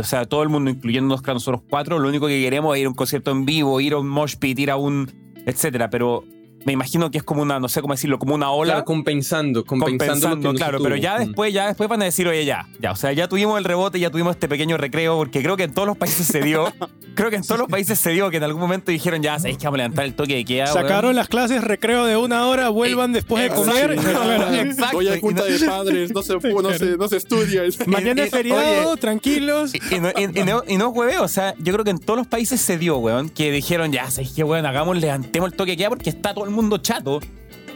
o sea, todo el mundo, incluyendo nosotros cuatro, lo único que queremos es ir a un concierto en vivo, ir a un mosh pit, ir a un. etcétera. Pero me imagino que es como una, no sé cómo decirlo, como una ola. Claro, compensando, compensando. compensando, claro, pero ya Mm. después, ya después van a decir, oye, ya, ya, o sea, ya tuvimos el rebote, ya tuvimos este pequeño recreo, porque creo que en todos los países se dio, creo que en todos los países se dio que en algún momento dijeron, ya, sabéis que vamos a levantar el toque de queda. Sacaron weón?". las clases recreo de una hora, vuelvan después de comer. Exacto. Exacto. Voy a junta de padres, no se, no se, no se estudia. Mañana es feriado, oye, tranquilos. Y, y no, y- y no, y no hueveo, o sea, yo creo que en todos los países se dio, weón, que dijeron, ya, sabéis que, weón, hagamos, levantemos el toque de queda porque está todo el mundo chato.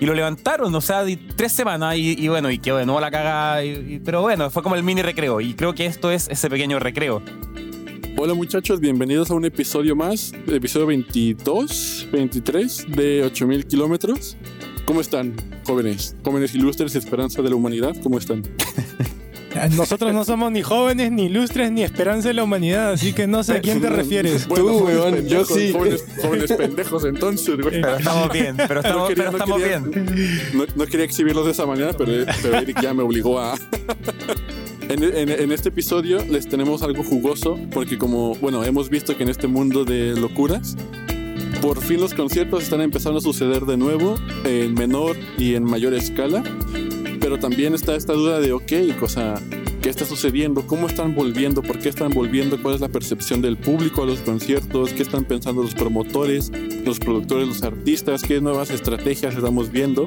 Y lo levantaron, o sea, tres semanas y, y bueno, y quedó de nuevo la cagada. pero bueno, fue como el mini recreo. Y creo que esto es ese pequeño recreo. Hola muchachos, bienvenidos a un episodio más, episodio 22, 23 de 8000 kilómetros. ¿Cómo están, jóvenes? Jóvenes ilustres, esperanza de la humanidad, ¿cómo están? Nosotros no somos ni jóvenes, ni ilustres, ni esperanza de la humanidad, así que no sé a quién te refieres. Bueno, Tú, weón, yo sí. Jóvenes, jóvenes pendejos, entonces, güey. Pero estamos bien, pero estamos, quería- pero no estamos quería- bien. No, no quería exhibirlos de esa manera, pero, pero Eric ya me obligó a... En, en- en este episodio les tenemos algo jugoso, porque como, bueno, hemos visto que en este mundo de locuras, por fin los conciertos están empezando a suceder de nuevo, en menor y en mayor escala, pero también está esta duda de, ok, cosa, ¿qué está sucediendo? ¿Cómo están volviendo? ¿Por qué están volviendo? ¿Cuál es la percepción del público a los conciertos? ¿Qué están pensando los promotores, los productores, los artistas? ¿Qué nuevas estrategias estamos viendo?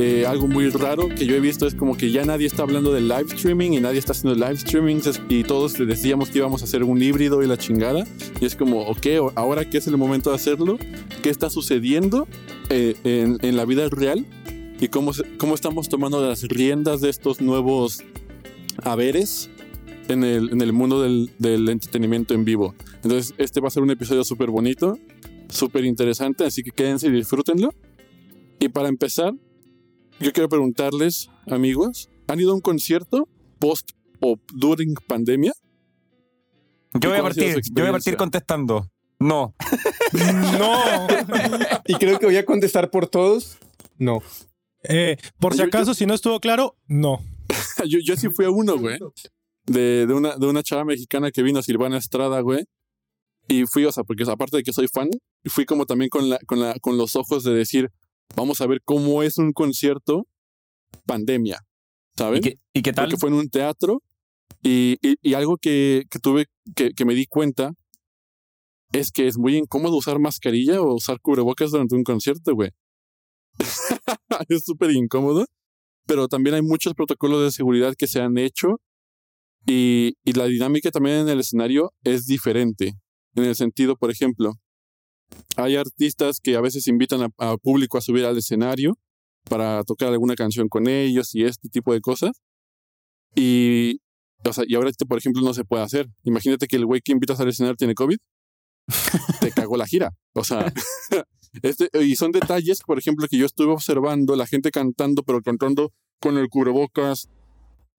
Eh, algo muy raro que yo he visto es como que ya nadie está hablando de live streaming y nadie está haciendo live streaming y todos decíamos que íbamos a hacer un híbrido y la chingada. Y es como, ok, ahora que es el momento de hacerlo, ¿qué está sucediendo eh, en, en la vida real? ¿Y cómo, cómo estamos tomando las riendas de estos nuevos haberes en el, en el mundo del, del entretenimiento en vivo? Entonces, este va a ser un episodio súper bonito, súper interesante, así que quédense y disfrútenlo. Y para empezar, yo quiero preguntarles, amigos, ¿han ido a un concierto post o during pandemia? Yo voy a partir, yo voy a partir contestando. No. No. Y creo que voy a contestar por todos. No. Eh, por si Yo- acaso, si no estuvo claro, no. yo, yo sí fui a uno, güey. De, de, una, de una chava mexicana que vino, Silvana Estrada, güey. Y fui, o sea, porque aparte de que soy fan, fui como también con, la, con, la, con los ojos de decir, vamos a ver cómo es un concierto pandemia, ¿Y ¿saben? qué, y qué tal? Porque fue en un teatro y, y, y algo que, que tuve, que, que me di cuenta, es que es muy incómodo usar mascarilla o usar cubrebocas durante un concierto, güey. es súper incómodo, pero también hay muchos protocolos de seguridad que se han hecho y, y la dinámica también en el escenario es diferente. En el sentido, por ejemplo, hay artistas que a veces invitan a, público a subir al escenario para tocar alguna canción con ellos y este tipo de cosas. Y, o sea, y ahora, este, por ejemplo, no se puede hacer. Imagínate que el güey que invitas al escenario tiene COVID. Te cagó la gira. O sea, este, y son detalles, por ejemplo, que yo estuve observando, la gente cantando, pero cantando con el cubrebocas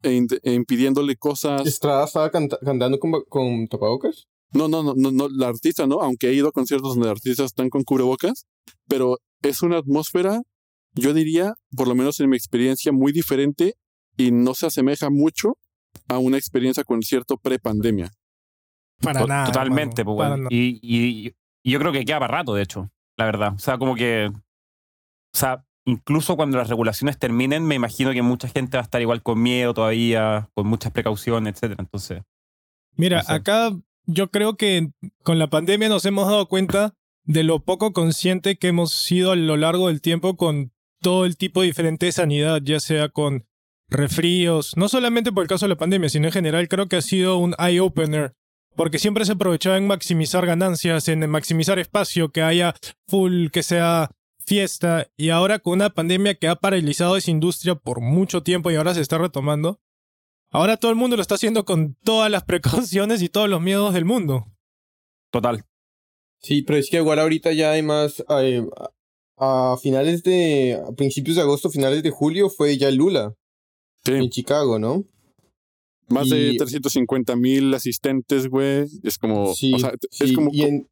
e, e impidiéndole cosas. ¿Estrada estaba canta- cantando con, con tapabocas? No, no, no, no, no, la artista no, aunque he ido a conciertos donde artistas están con cubrebocas, pero es una atmósfera, yo diría, por lo menos en mi experiencia, muy diferente y no se asemeja mucho a una experiencia concierto pre-pandemia. Para To- nada. Totalmente, pues, y, y- y yo creo que queda para rato, de hecho, la verdad. O sea, como que. O sea, incluso cuando las regulaciones terminen, me imagino que mucha gente va a estar igual con miedo todavía, con muchas precauciones, etcétera. Entonces. Mira, No sé. acá yo creo que con la pandemia nos hemos dado cuenta de lo poco consciente que hemos sido a lo largo del tiempo con todo el tipo diferente de sanidad, ya sea con resfríos, no solamente por el caso de la pandemia, sino en general creo que ha sido un eye-opener, porque siempre se aprovechaba en maximizar ganancias, en maximizar espacio, que haya full, que sea fiesta, y ahora con una pandemia que ha paralizado esa industria por mucho tiempo y ahora se está retomando, ahora todo el mundo lo está haciendo con todas las precauciones y todos los miedos del mundo. Total. Sí, pero es que igual ahorita ya además eh, a, finales de, a principios de agosto, finales de julio fue ya Lula en Chicago, ¿no? Más de y- 350 mil asistentes, güey. Es como, Sí, o sea, sí, es como y en-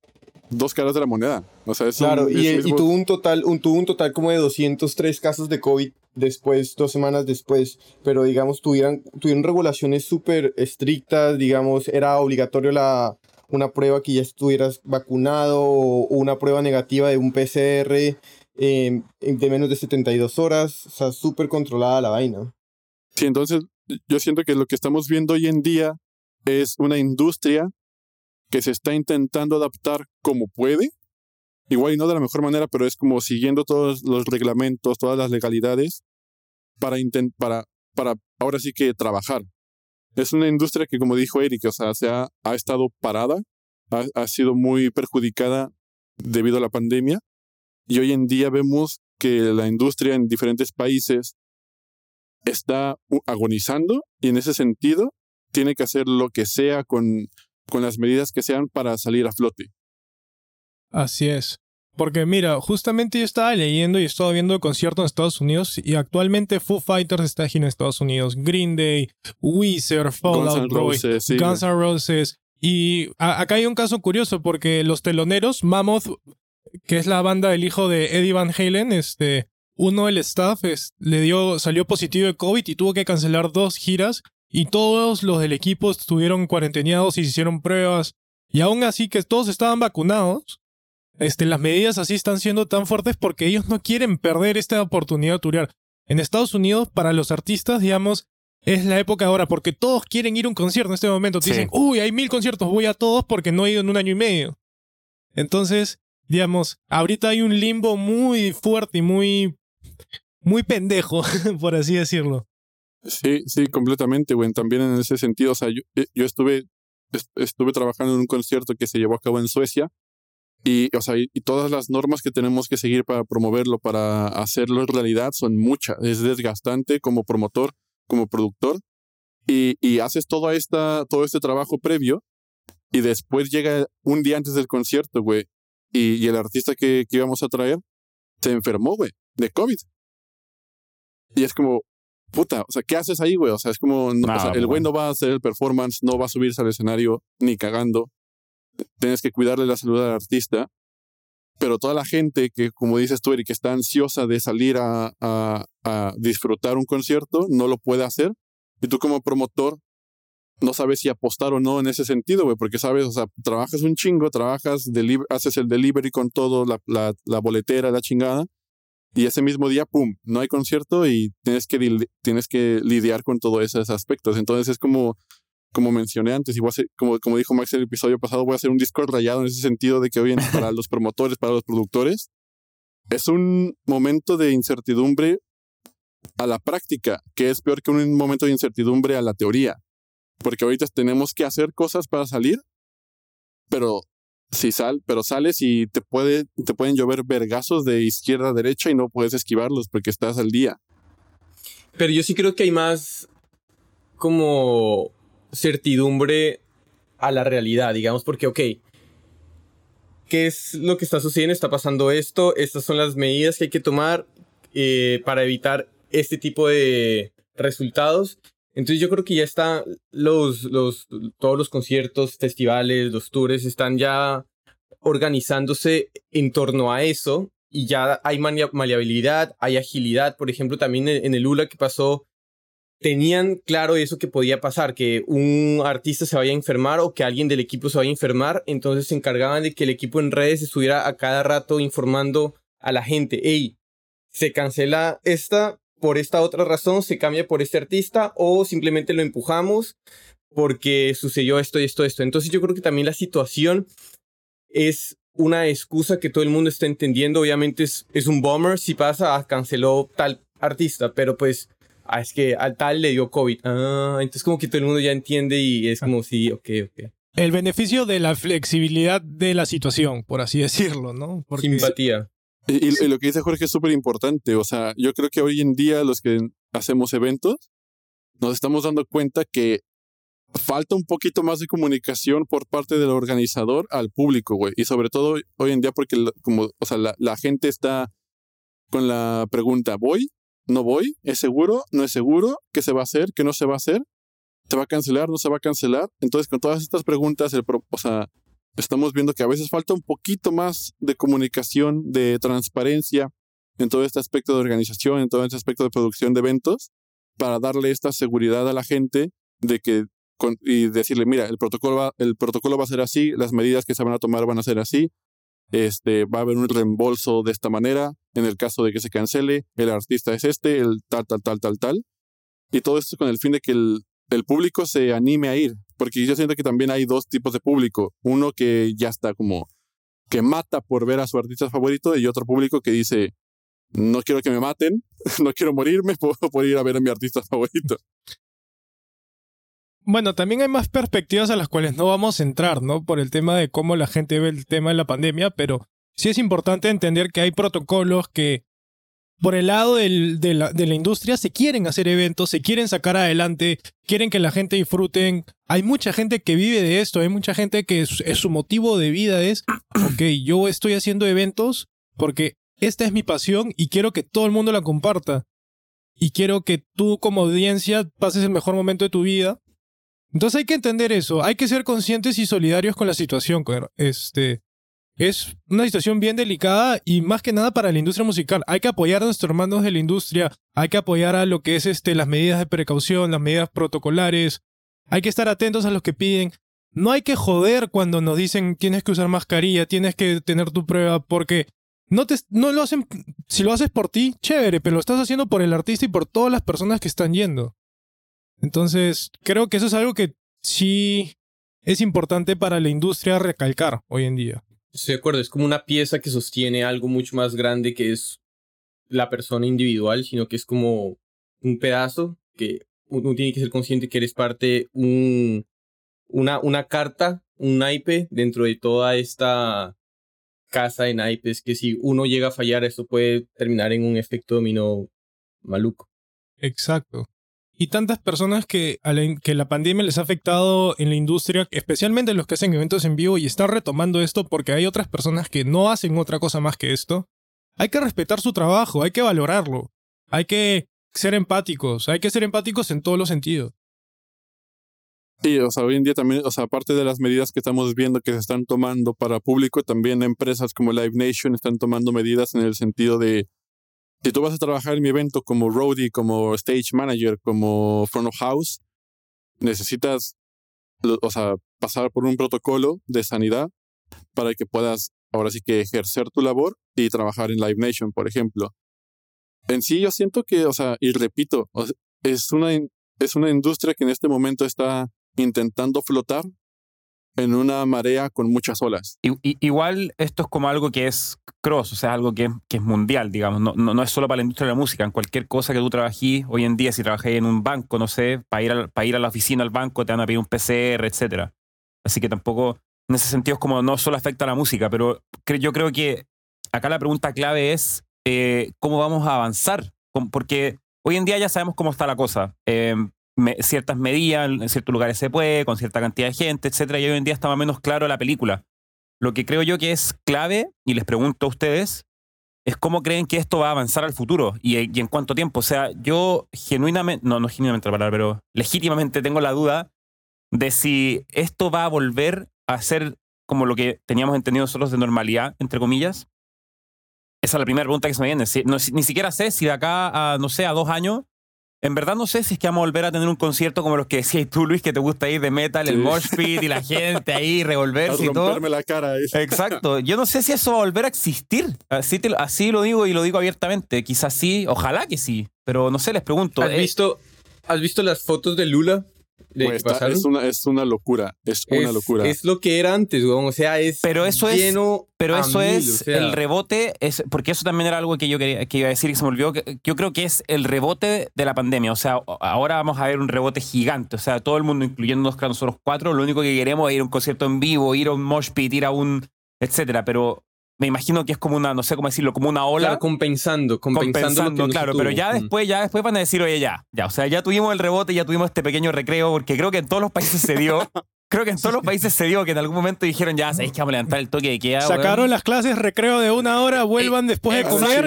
dos caras de la moneda. O sea, es claro, un- y, es y tuvo un total, un, tuvo un total como de 203 casos de COVID después, dos semanas después, pero digamos, tuvieran, tuvieron regulaciones súper estrictas, digamos, era obligatorio la, una prueba que ya estuvieras vacunado o una prueba negativa de un PCR em, de menos de 72 horas, o sea, súper controlada la vaina. Sí, entonces yo siento que lo que estamos viendo hoy en día es una industria que se está intentando adaptar como puede. Igual y no de la mejor manera, pero es como siguiendo todos los reglamentos, todas las legalidades para, para, para ahora sí que trabajar. Es una industria que, como dijo Eric, o sea, se ha, ha estado parada, ha, ha sido muy perjudicada debido a la pandemia. Y hoy en día vemos que la industria en diferentes países está agonizando y en ese sentido tiene que hacer lo que sea con, con las medidas que sean para salir a flote. Así es. Porque mira, justamente yo estaba leyendo y estaba viendo conciertos en Estados Unidos y actualmente Foo Fighters está aquí en Estados Unidos, Green Day, Weezer, Fall Out Boy, Guns N' Roses. Y acá hay un caso curioso porque los teloneros, Mammoth, que es la banda del hijo de Eddie Van Halen, este, uno del staff le dio, salió positivo de COVID y tuvo que cancelar dos giras y todos los del equipo estuvieron cuarentenados y se hicieron pruebas. Y aún así que todos estaban vacunados, este, las medidas así están siendo tan fuertes porque ellos no quieren perder esta oportunidad de turear. En Estados Unidos, para los artistas, digamos, es la época ahora porque todos quieren ir a un concierto en este momento. dicen, uy, hay mil conciertos, voy a todos porque no he ido en un año y medio. Entonces, digamos, ahorita hay un limbo muy fuerte y muy, muy pendejo, por así decirlo. Sí, sí, completamente, güey. También en ese sentido, o sea, yo, yo estuve, estuve trabajando en un concierto que se llevó a cabo en Suecia y, o sea, y, todas las normas que tenemos que seguir para promoverlo, para hacerlo realidad, son muchas. Es desgastante como promotor, como productor. Y, y haces todo, esta, todo este trabajo previo y después llega un día antes del concierto, güey. Y, y, el artista que, que íbamos a traer se enfermó, güey, de COVID. Y es como, puta, o sea, ¿qué haces ahí, güey? O sea, es como, el güey no va a hacer el performance, no va a subirse al escenario ni cagando tienes que cuidarle la salud al artista, pero toda la gente que, como dices tú, Eric, está ansiosa de salir a, a, a disfrutar un concierto, no lo puede hacer. Y tú como promotor no sabes si apostar o no en ese sentido, güey, porque sabes, o sea, trabajas un chingo, trabajas, haces el delivery con todo, la, la, la, boletera, la chingada, y ese mismo día, pum, no hay concierto y tienes que, tienes que lidiar con todos esos aspectos. Entonces es como, como mencioné antes, y como, como dijo Max en el episodio pasado, voy a hacer un Discord rayado en ese sentido de que hoy para los promotores, para los productores, es un momento de incertidumbre a la práctica, que es peor que un momento de incertidumbre a la teoría. Porque ahorita tenemos que hacer cosas para salir, pero si sal, pero sales y te puede, te pueden llover vergazos de izquierda a derecha y no puedes esquivarlos porque estás al día. Pero yo sí creo que hay más como certidumbre a la realidad, digamos, porque, ok, ¿qué es lo que está sucediendo? Está pasando esto, estas son las medidas que hay que tomar eh, para evitar este tipo de resultados. Entonces yo creo que ya está los, todos los conciertos, festivales, los tours están ya organizándose en torno a eso y ya hay maleabilidad, hay agilidad. Por ejemplo, también en el ULA que pasó tenían claro eso que podía pasar, que un artista se vaya a enfermar o que alguien del equipo se vaya a enfermar, entonces se encargaban de que el equipo en redes estuviera a cada rato informando a la gente, hey, se cancela esta por esta otra razón, se cambia por este artista o simplemente lo empujamos porque sucedió esto y esto, esto. Entonces yo creo que también la situación es una excusa que todo el mundo está entendiendo. Obviamente es, es un bummer si pasa, ah, canceló tal artista, pero pues ah, es que al tal le dio COVID. Ah, entonces como que todo el mundo ya entiende y es como, sí, ok, ok. El beneficio de la flexibilidad de la situación, por así decirlo, ¿no? Simpatía. Y, lo que dice Jorge es súper importante. O sea, yo creo que hoy en día los que hacemos eventos nos estamos dando cuenta que falta un poquito más de comunicación por parte del organizador al público, güey. Y sobre todo hoy en día porque como, o sea, la, la gente está con la pregunta, ¿voy? no voy, es seguro, no es seguro, qué se va a hacer, qué no se va a hacer, se va a cancelar, no se va a cancelar. Entonces, con todas estas preguntas, el, o sea, estamos viendo que a veces falta un poquito más de comunicación, de transparencia en todo este aspecto de organización, en todo este aspecto de producción de eventos, para darle esta seguridad a la gente de que y decirle, mira, el protocolo, va, el protocolo va a ser así, las medidas que se van a tomar van a ser así, este, va a haber un reembolso de esta manera, en el caso de que se cancele, el artista es este, el tal, tal, tal, tal, tal. Y todo esto con el fin de que el, el público se anime a ir, porque yo siento que también hay dos tipos de público, uno que ya está como que mata por ver a su artista favorito y otro público que dice, no quiero que me maten, no quiero morirme por, ir a ver a mi artista favorito. Bueno, también hay más perspectivas a las cuales no vamos a entrar, ¿no? Por el tema de cómo la gente ve el tema de la pandemia, pero sí es importante entender que hay protocolos que, por el lado de, la, de, la, industria, se quieren hacer eventos, se quieren sacar adelante, quieren que la gente disfruten. Hay mucha gente que vive de esto, hay mucha gente que es su motivo de vida es, ok, yo estoy haciendo eventos porque esta es mi pasión y quiero que todo el mundo la comparta. Y quiero que tú como audiencia pases el mejor momento de tu vida. Entonces hay que entender eso, hay que ser conscientes y solidarios con la situación. Este, es una situación bien delicada y más que nada para la industria musical. Hay que apoyar a nuestros hermanos de la industria, hay que apoyar a lo que es este, las medidas de precaución, las medidas protocolares. Hay que estar atentos a los que piden. No hay que joder cuando nos dicen tienes que usar mascarilla, tienes que tener tu prueba, porque no, te, no lo hacen, si lo haces por ti, chévere, pero lo estás haciendo por el artista y por todas las personas que están yendo. Entonces, creo que eso es algo que sí es importante para la industria recalcar hoy en día. Estoy de acuerdo, es como una pieza que sostiene algo mucho más grande que es la persona individual, sino que es como un pedazo que uno tiene que ser consciente que eres parte, un, una, una carta, un naipe dentro de toda esta casa de naipes que si uno llega a fallar, esto puede terminar en un efecto dominó maluco. Exacto. Y tantas personas que, la, que la pandemia les ha afectado en la industria, especialmente los que hacen eventos en vivo y están retomando esto porque hay otras personas que no hacen otra cosa más que esto. Hay que respetar su trabajo, hay que valorarlo, hay que ser empáticos, hay que ser empáticos en todos los sentidos. Sí, o sea, hoy en día también, o sea, aparte de las medidas que estamos viendo que se están tomando para público, también empresas como Live Nation están tomando medidas en el sentido de, si tú vas a trabajar en mi evento como roadie, como stage manager, como front of house, necesitas, o sea, pasar por un protocolo de sanidad para que puedas ahora sí que ejercer tu labor y trabajar en Live Nation, por ejemplo. En sí yo siento que, o sea, y repito, es una, es una industria que en este momento está intentando flotar en una marea con muchas olas. igual esto es como algo que es cross, o sea, algo que, que es mundial, digamos, no, no, es solo para la industria de la música, en cualquier cosa que tú trabajes hoy en día, si trabajas en un banco, no sé, para ir, a, para ir a la oficina al banco te van a pedir un PCR, etc. Así que tampoco, en ese sentido es como no solo afecta a la música, pero yo creo que acá la pregunta clave es eh, cómo vamos a avanzar, porque hoy en día ya sabemos cómo está la cosa. Eh, ciertas medidas, en ciertos lugares se puede, con cierta cantidad de gente, etcétera, y hoy en día está más o menos claro la película. Lo que creo yo que es clave, y les pregunto a ustedes, es cómo creen que esto va a avanzar al futuro y, en cuánto tiempo. O sea, yo genuinamente, no, no genuinamente la palabra, pero legítimamente tengo la duda de si esto va a volver a ser como lo que teníamos entendido nosotros de normalidad, entre comillas. Esa es la primera pregunta que se me viene. ni siquiera sé si de acá a, no sé, a dos años en verdad no sé si es que vamos a volver a tener un concierto como los que decías tú, Luis, que te gusta ir de metal, el mosh pit y la gente ahí revolverse y todo. la cara ahí. Exacto. Yo no sé si eso va a volver a existir. Así, así lo digo y lo digo abiertamente. Quizás sí, ojalá que sí. Pero no sé, les pregunto. ¿Has, eh, visto, ¿has visto las fotos de Lula? Pues es, una, es una locura, es una locura. Es lo que era antes, o sea, es pero eso lleno es, Pero eso es el rebote, es, porque eso también era algo que yo quería, que iba a decir y se me olvidó, que, yo creo que es el rebote de la pandemia, o sea, ahora vamos a ver un rebote gigante, o sea, todo el mundo, incluyendo nosotros cuatro, lo único que queremos es ir a un concierto en vivo, ir a un mosh pit, ir a un, etcétera, pero me imagino que es como una, no sé cómo decirlo, como una ola. compensando, compensando, claro, pero ya después, ya después van a decir, oye, ya, ya, o sea, ya tuvimos el rebote, ya tuvimos este pequeño recreo, porque creo que en todos los países se dio. Creo que en todos los países se dio que en algún momento dijeron, ya, sabéis que vamos a levantar el toque de queda. Sacaron las clases recreo de una hora, vuelvan después de comer.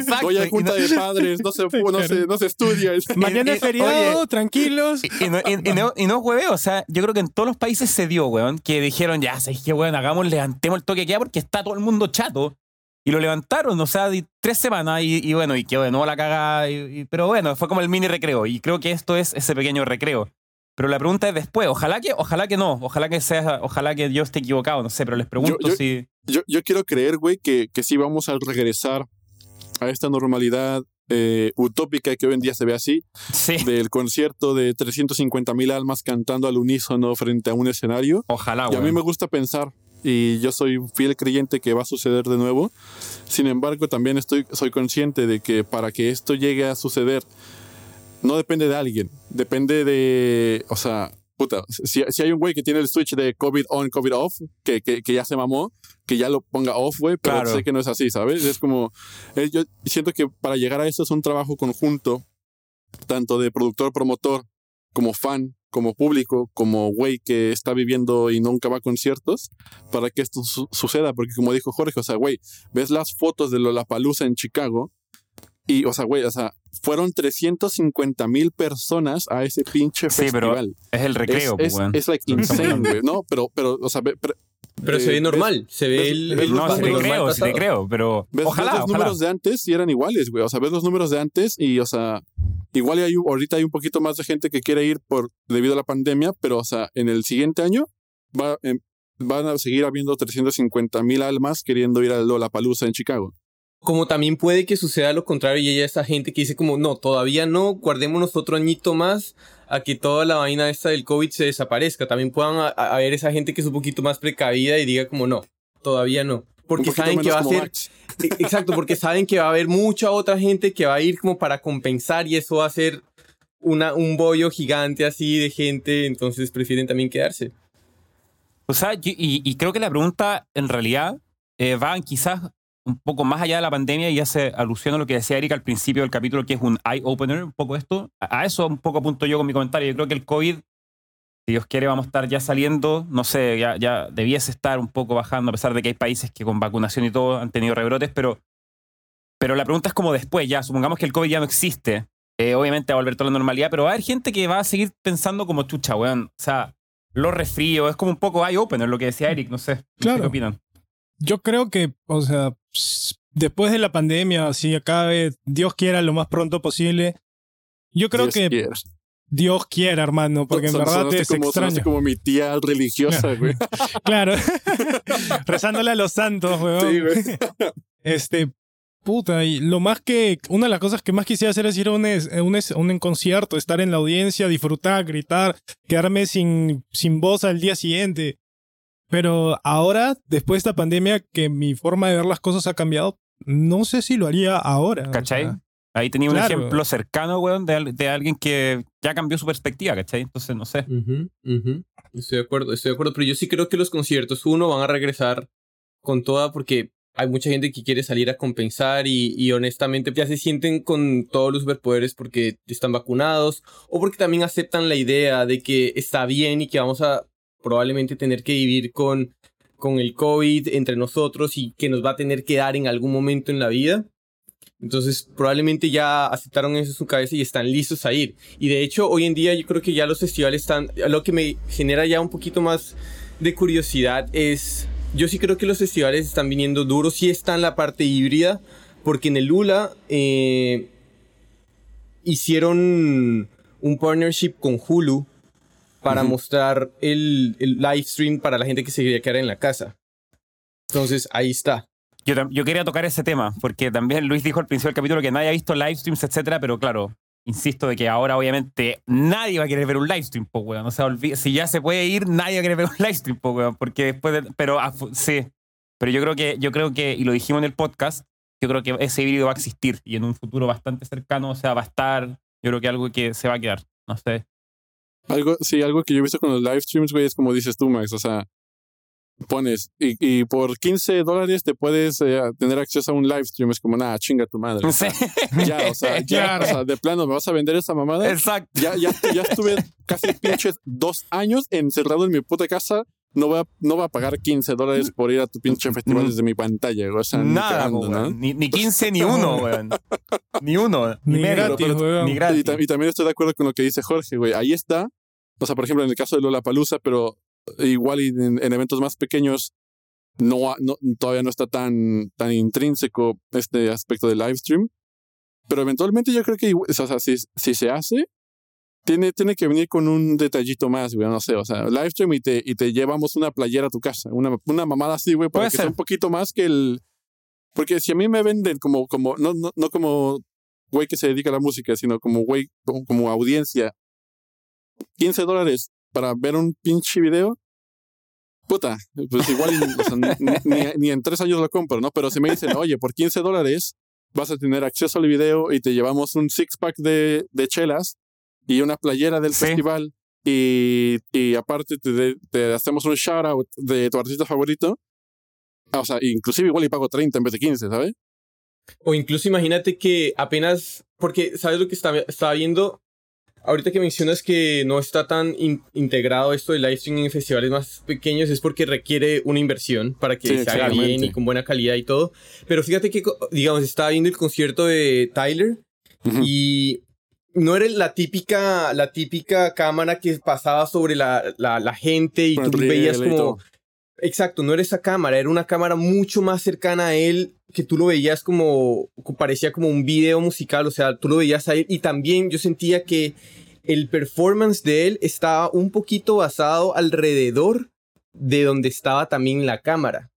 Exacto. Hoy hay junta de padres, no se, no se, no se estudia. Mañana es feriado, tranquilos. Y, no, y, no, o sea, yo creo que en todos los países se dio, weón, que dijeron, ya, sabéis que, weón, hagamos, levantemos el toque de queda porque está todo el mundo chato. y lo levantaron, o sea, di- tres semanas y, y bueno, y quedó de nuevo la cagada, y- y- pero bueno, fue como el mini recreo y creo que esto es ese pequeño recreo. Pero la pregunta es después, ojalá que, ojalá que no, ojalá que sea, ojalá que yo esté equivocado, no sé, pero les pregunto yo- si... Yo, yo quiero creer, güey, que, que sí vamos a regresar a esta normalidad eh, utópica que hoy en día se ve así, Sí, del concierto de 350 mil almas cantando al unísono frente a un escenario. ojalá, Y a mí me gusta pensar, y yo soy un fiel creyente que va a suceder de nuevo. Sin embargo, también estoy, soy consciente de que para que esto llegue a suceder, no depende de alguien, depende de, o sea, puta, si, si hay un güey que tiene el switch de COVID on, COVID off, que, que, que ya se mamó, que ya lo ponga off, güey, pero Claro. sé que no es así, ¿sabes? Es como, eh, yo siento que para llegar a eso es un trabajo conjunto, tanto de productor, promotor, como fan, como público, como güey que está viviendo y nunca va a conciertos, para que esto su- suceda, porque como dijo Jorge, o sea, güey, ves las fotos de Lollapalooza en Chicago y, o sea, güey, o sea, fueron 350 mil personas a ese pinche Sí, pero festival. es el recreo, es, pues, es, es like insane, güey, ¿no? Pero, pero, o sea, ve- pre- Pero se eh, ve normal, se ve ves- el, No, sí te número números creo, normal sí te pasado. creo, pero ves, ojalá, ves los ojalá. números de antes y eran iguales, güey. O sea, ves los números de antes y, o sea, igual hay, ahorita hay un poquito más de gente que quiere ir por debido a la pandemia, pero, o sea, en el siguiente año va, em, van a seguir habiendo 350 mil almas queriendo ir a Lollapalooza en Chicago. Como también puede que suceda lo contrario y haya esa gente que dice como, no, todavía no, guardémonos otro añito más a que toda la vaina esta del COVID se desaparezca. También puedan haber esa gente que es un poquito más precavida y diga como, no, todavía no. Porque saben que va a ser... Max. E- Exacto, porque saben que va a haber mucha otra gente que va a ir como para compensar y eso va a ser una, un bollo gigante así de gente, entonces prefieren también quedarse. O sea, yo- y, y creo que la pregunta en realidad eh, va quizás un poco más allá de la pandemia y hace alusión a lo que decía Erika al principio del capítulo, que es un eye-opener, un poco esto. A, eso un poco apunto yo con mi comentario. Yo creo que el COVID, si Dios quiere, vamos a estar ya saliendo, no sé, ya, ya debiese estar un poco bajando, a pesar de que hay países que con vacunación y todo han tenido rebrotes, pero, pero la pregunta es como después, ya, supongamos que el COVID ya no existe. eh, obviamente va a volver toda la normalidad, pero va a haber gente que va a seguir pensando como chucha, weón. O sea, los resfríos, es como un poco eye-opener, lo que decía Eric, no sé. no sé Claro. ¿Qué opinan? Yo creo que, o sea, después de la pandemia, si acabe, Dios quiera lo más pronto posible. Yo creo Dios que quiera. Dios quiera, hermano, porque en verdad es como, extraño. como mi tía religiosa, güey. Claro. Rezándole a los santos, weón. Sí, güey. Este, puta, y lo más que, una de las cosas que más quisiera hacer es ir a un, un, un concierto, estar en la audiencia, disfrutar, gritar, quedarme sin, sin voz al día siguiente. Pero ahora, después de esta pandemia, que mi forma de ver las cosas ha cambiado, no sé si lo haría ahora. o ¿Cachai? sea, Ahí tenía un Claro. ejemplo cercano, weón, de, de alguien que ya cambió su perspectiva, ¿cachai? Entonces, no sé. Ujú, ujú. Estoy de acuerdo, estoy de acuerdo, pero yo sí creo que los conciertos, uno, van a regresar con toda porque hay mucha gente que quiere salir a compensar y, y honestamente ya se sienten con todos los superpoderes porque están vacunados o porque también aceptan la idea de que está bien y que vamos a probablemente tener que vivir con, con el COVID entre nosotros y que nos va a tener que dar en algún momento en la vida. Entonces, probablemente ya aceptaron eso en su cabeza y están listos a ir. Y de hecho, hoy en día yo creo que ya los festivales están... Lo que me genera ya un poquito más de curiosidad es... Yo sí creo que los festivales están viniendo duros, sí está en la parte híbrida, porque en el Lula eh, hicieron un partnership con Hulu para Ujú. mostrar el, el live stream para la gente que se quería quedar en la casa. Entonces, ahí está. Yo, yo quería tocar ese tema, porque también Luis dijo al principio del capítulo que nadie ha visto live streams, etcétera, pero claro, insisto de que ahora obviamente nadie va a querer ver un live stream, po, weón. O sea, si ya se puede ir, nadie va a querer ver un live stream, po, weón, porque después de, pero ah, sí, pero yo creo que, yo creo que, y lo dijimos en el podcast, yo creo que ese híbrido va a existir y en un futuro bastante cercano, o sea, va a estar, yo creo que algo que se va a quedar, no sé. Algo, sí, algo que yo he visto con los live streams, güey, es como dices tú, Max. O sea, pones y, y por 15 dólares te puedes eh, tener acceso a un live stream. Es como, nada, chinga tu madre. Ya, o sea, ya, o sea, de plano, ¿me vas a vender esta mamada? Exacto. Ya, ya, ya estuve casi pinches dos años encerrado en mi puta casa. No voy a, no voy a pagar 15 dólares por ir a tu pinche festival Mm. desde mi pantalla. güey. O sea, ni Nada, cagando, po, ¿no? ni, ni 15 ni uno, weón. Ni uno. Ni, Ni gratis, pero- weón. Ni Y, gratis. ta- y también estoy de acuerdo con lo que dice Jorge, güey. Ahí está. O sea, por ejemplo, en el caso de Lola Palusa, pero igual y en, en eventos más pequeños, no, no, todavía no está tan, tan intrínseco este aspecto del live stream. Pero eventualmente yo creo que, o sea, si, si se hace, tiene, tiene que venir con un detallito más, güey, no sé, o sea, live stream y te, y te llevamos una playera a tu casa, una, una mamada así, güey, para que sea un poquito más que el... Porque si a mí me venden como, como no, no, no como güey que se dedica a la música, sino como güey, como, audiencia, 15 dólares para ver un pinche video, puta, pues igual ni, en tres años lo compro, ¿no? Pero si me dicen, oye, por 15 dólares vas a tener acceso al video y te llevamos un six pack de, de chelas y una playera del festival y, y aparte te, te, hacemos un shout out de tu artista favorito. O sea, inclusive igual y pago 30 en vez de 15, ¿sabes? O incluso imagínate que apenas, porque sabes lo que estaba, estaba viendo, ahorita que mencionas que no está tan integrado esto de live streaming en festivales más pequeños, es porque requiere una inversión para que se haga bien y con buena calidad y todo. Pero fíjate que, digamos, estaba viendo el concierto de Tyler y no era la típica, la típica cámara que pasaba sobre la, la, gente y tú veías como... Exacto, no era esa cámara, era una cámara mucho más cercana a él, que tú lo veías como, parecía como un video musical, o sea, tú lo veías a él y también yo sentía que el performance de él estaba un poquito basado alrededor de donde estaba también la cámara.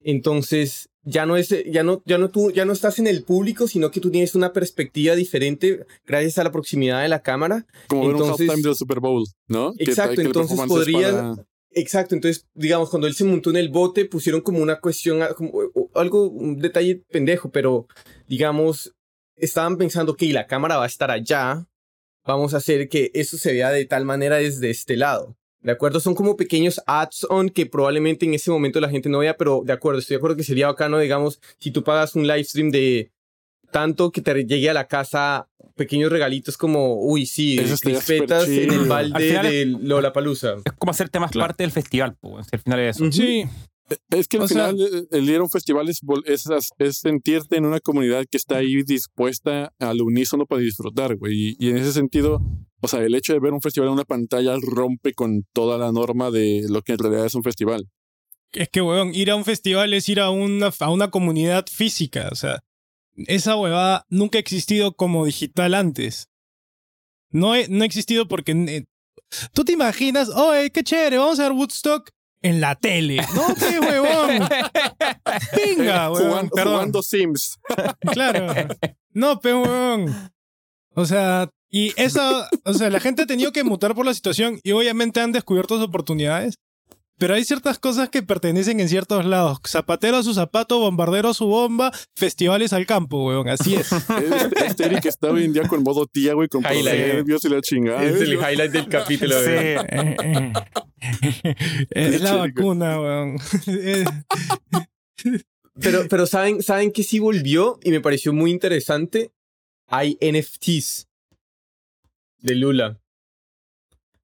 Entonces, ya no es, ya no, ya no tú, ya no estás en el público, sino que tú tienes una perspectiva diferente gracias a la proximidad de la cámara. Como ver un halftime del Super Bowl, ¿no? Exacto, entonces podrías, exacto, entonces, digamos, cuando él se montó en el bote, pusieron como una cuestión, como, algo, un detalle pendejo, pero, digamos, estaban pensando que la cámara va a estar allá, vamos a hacer que eso se vea de tal manera desde este lado. ¿De acuerdo? Son como pequeños ads-on que probablemente en ese momento la gente no vea, pero de acuerdo, estoy de acuerdo que sería bacano, digamos, si tú pagas un live stream de tanto que te llegue a la casa pequeños regalitos como, uy, sí, crispetas en el balde de Lollapalooza. Es como hacerte más parte del festival, pues, al final es eso. Sí. Es que al final eh, el ir a un festival es, es, sentirte en una comunidad que está ahí dispuesta al unísono para disfrutar, güey. Y, en ese sentido, o sea, el hecho de ver un festival en una pantalla rompe con toda la norma de lo que en realidad es un festival. Es que, weón, ir a un festival es ir a una, a una comunidad física. O sea, esa huevada nunca ha existido como digital antes. No, no ha existido porque... Eh, Tú te imaginas, oye, qué chévere, vamos a ver Woodstock en la tele. No, qué huevón. Venga, huevón. Jugando, Sims. Claro. No, pero huevón. O sea, y eso, o sea, la gente ha tenido que mutar por la situación y obviamente han descubierto oportunidades. Pero hay ciertas cosas que pertenecen en ciertos lados. Zapatero a su zapato, bombardero a su bomba, festivales al campo, weón. Así es. este, este Eric está hoy en día con modo tía, güey, con nervios y la chingada. Es el highlight del capítulo, sí. es la vacuna, weón. pero, pero ¿saben, ¿saben que sí volvió? Y me pareció muy interesante. Hay NFTs de Lula.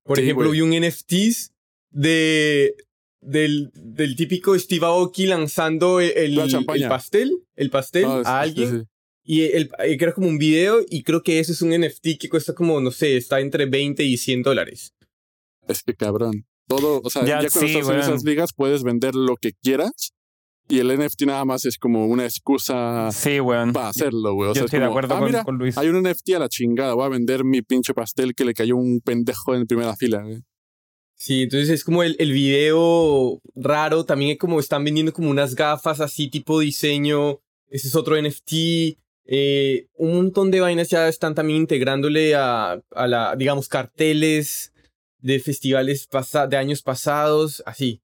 Por ejemplo, vi un NFTs de del, del típico Steve Aoki lanzando el, el, pastel, el pastel ah, a alguien. Y el, eh, era como un video y creo que eso es un NFT que cuesta como, no sé, está entre 20 y 100 dólares. Es que cabrón. Todo, o sea, ya, cuando estás en esas ligas puedes vender lo que quieras y el NFT nada más es como una excusa sí, para hacerlo, güey. O sea, estoy de acuerdo ah, con, Luis. Hay un NFT a la chingada, voy a vender mi pinche pastel que le cayó un pendejo en primera fila. Güey. Sí, entonces es como el, el video raro, también es como están vendiendo como unas gafas así tipo diseño, ese es otro NFT, eh, un montón de vainas ya están también integrándole a, a la, digamos, carteles de festivales de años pasados, así.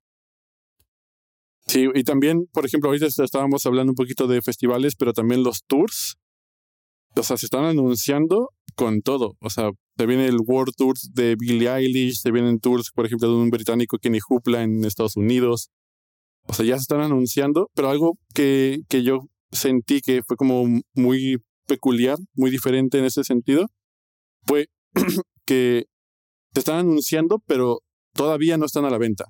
Sí, y también, por ejemplo, ahorita estábamos hablando un poquito de festivales, pero también los tours. O sea, se están anunciando con todo. O sea, se viene el World Tour de Billie Eilish, se vienen tours, por ejemplo, de un británico Kenny Hoopla en Estados Unidos. O sea, ya se están anunciando, pero algo que, que yo sentí que fue como muy peculiar, muy diferente en ese sentido, fue que se están anunciando, pero todavía no están a la venta.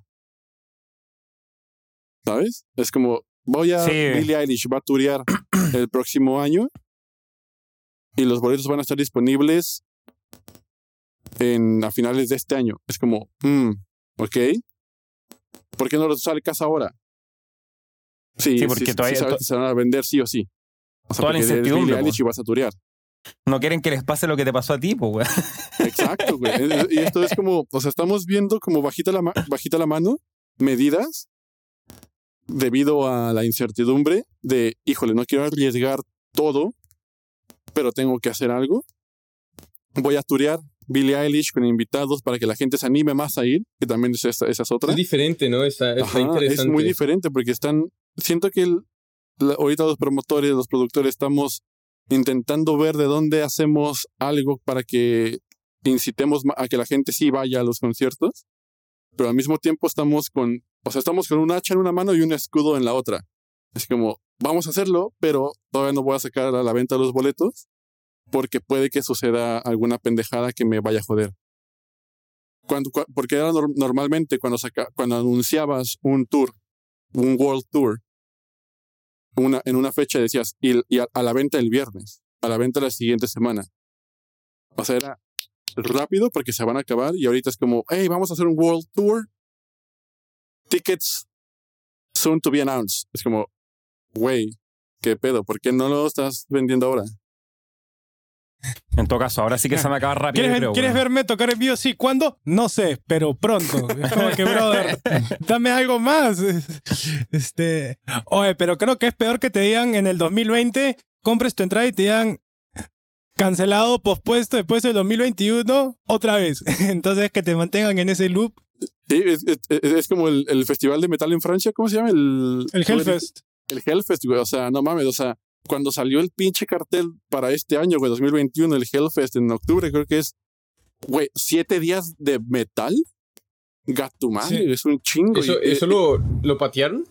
¿Sabes? Es como, voy a Billie Eilish, va a turear el próximo año y los boletos van a estar disponibles en, a finales de este año. Es como, mm, ok. ¿Por qué no lo sacas ahora? Sí, Sí, porque todavía- sabes que se van a vender sí o sí. O sea, Toda la eres incertidumbre, Billie Eilish po. y vas a turear. No quieren que les pase lo que te pasó a ti, pues, weón. Exacto, güey. Y esto es como, o sea, estamos viendo como bajita la, bajita la mano medidas debido a la incertidumbre de, híjole, no quiero arriesgar todo, pero tengo que hacer algo. Voy a turear Billie Eilish con invitados para que la gente se anime más a ir, que también es esa, esa es otra. Es diferente, ¿no? Está, está Ajá, interesante. es muy diferente porque están, siento que el- la- ahorita los promotores, los productores estamos intentando ver de dónde hacemos algo para que incitemos a que la gente sí vaya a los conciertos, pero al mismo tiempo estamos con, o sea, estamos con un hacha en una mano y un escudo en la otra. Es como, vamos a hacerlo, pero todavía no voy a sacar a la venta los boletos porque puede que suceda alguna pendejada que me vaya a joder. Cuando, cua- porque era nor- normalmente cuando, saca, cuando anunciabas un tour, un world tour, una, en una fecha decías, y, y a, a la venta el viernes, a la venta la siguiente semana. O sea, era rápido porque se van a acabar y ahorita es como, hey, vamos a hacer un world tour. Tickets soon to be announced. Es como, güey, ¿qué pedo? ¿Por qué no lo estás vendiendo ahora? En todo caso, ahora sí que se me acaba rápido. ¿Quieres, yo creo, ¿quieres weón. verme tocar en vivo? Sí, ¿cuándo? No sé, pero pronto. Es como que, brother, dame algo más. Este, oye, pero creo que es peor que te digan en el 2020, compres tu entrada y te digan cancelado, pospuesto después del 2021, otra vez. Entonces que te mantengan en ese loop. Sí, es, es- es- es como el, el festival de metal en Francia, ¿cómo se llama? El, El Hellfest. El Hellfest, güey. O sea, no mames, o sea, cuando salió el pinche cartel para este año, güey, 2021, el Hellfest en octubre, creo que es, güey, siete días de metal. Gato madre, Sí. es un chingo. ¿Eso, y- eso eh, lo, lo patearon?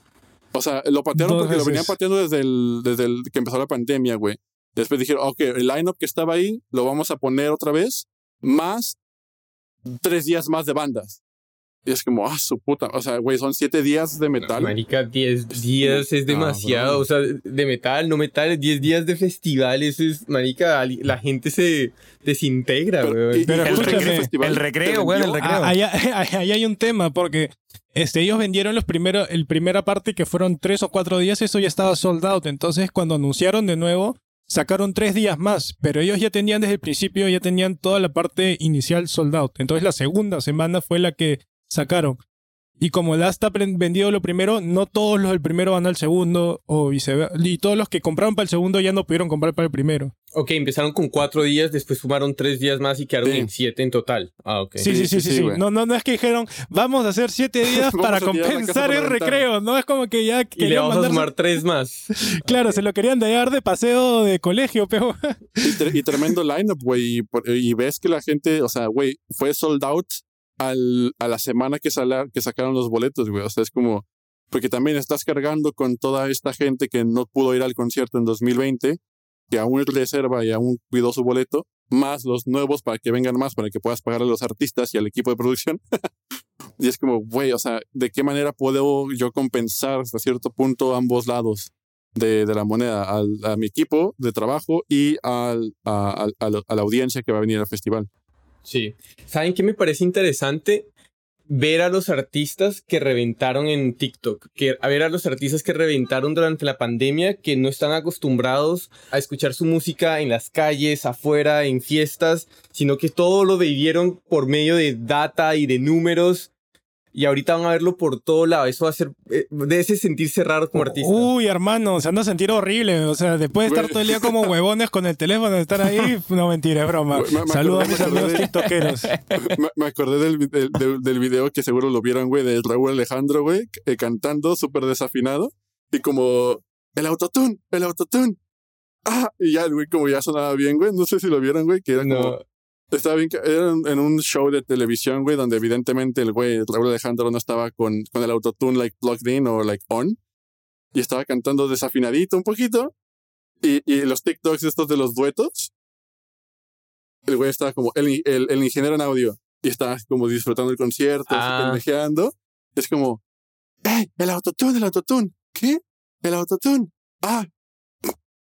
O sea, lo patearon Dos porque lo venían pateando desde el, desde el que empezó la pandemia, güey. Después dijeron, ok, el lineup que estaba ahí lo vamos a poner otra vez, más tres días más de bandas. Y es como, ah, su puta. O sea, güey, son siete días de metal. Marica, 10 días es demasiado. O sea, de metal, no metal, 10 días de festival. Eso es, marica, la gente se desintegra, Pero- weón. y- Pero El, escúchame, recreo, festival el recreo, el. Ah, ahí, ahí hay un tema, porque este, ellos vendieron los primeros, el primera parte que fueron tres o cuatro días, eso ya estaba sold out. Entonces, cuando anunciaron de nuevo, sacaron tres días más, pero ellos ya tenían desde el principio, ya tenían toda la parte inicial sold out. Entonces, la segunda semana fue la que sacaron. Y como ya está vendido lo primero, no todos los del primero van al segundo o viceversa. Y todos los que compraron para el segundo ya no pudieron comprar para el primero. Ok, empezaron con 4 días, después sumaron 3 días más y quedaron Sí. en 7 en total. Ah, ok. Sí, sí, sí, sí. sí, sí. güey. No, no, no es que dijeron, vamos a hacer siete días para compensar el recreo. No es como que ya Y le querían vamos a sumar 3 más. Claro, se lo querían dar de paseo de colegio, pero Y, tre- y tremendo lineup, güey. Y ves que la gente, o sea, güey, fue sold out a la semana que, sala- que sacaron los boletos, güey. O sea, es como. Porque también estás cargando con toda esta gente que no pudo ir al concierto en 2020, que aún reserva y aún cuidó su boleto, más los nuevos para que vengan más, para que puedas pagar a los artistas y al equipo de producción. y es como, güey, o sea, ¿de qué manera puedo yo compensar hasta cierto punto ambos lados? de, la moneda a mi equipo de trabajo y a, a- a la audiencia que va a venir al festival. Sí. ¿Saben qué me parece interesante? Ver a los artistas que reventaron en TikTok, que a ver a los artistas que reventaron durante la pandemia, que no están acostumbrados a escuchar su música en las calles, afuera, en fiestas, sino que todo lo vivieron por medio de data y de números. Y ahorita van a verlo por todo lado. Eso va a ser. eh, de ese sentirse raro como artista. Uy, hermano, se anda a sentir horrible. O sea, después de estar todo el día como huevones con el teléfono, de estar ahí, no mentira, es broma. Me- me Saludos a mis me acordé amigos de- tiktokeros. me, me acordé del, del, del- del video que seguro lo vieron, güey, de Raúl Alejandro, güey, eh, cantando súper desafinado y como el autotune, el autotune. Ah, y ya el güey como ya sonaba bien, güey. No sé si lo vieron, güey, que era como. Estaba bien, era en un show de televisión, güey, donde evidentemente el güey, Raúl Alejandro, no estaba con, con el autotune, like, plugged in o, like, on. Y estaba cantando desafinadito un poquito. Y, y los TikToks estos de los duetos. El güey estaba como, el, el, el ingeniero en audio. Y estaba como disfrutando el concierto, Ah. pendejeando. Es como, ¡eh! El autotune, el autotune. ¿Qué? El autotune. Ah.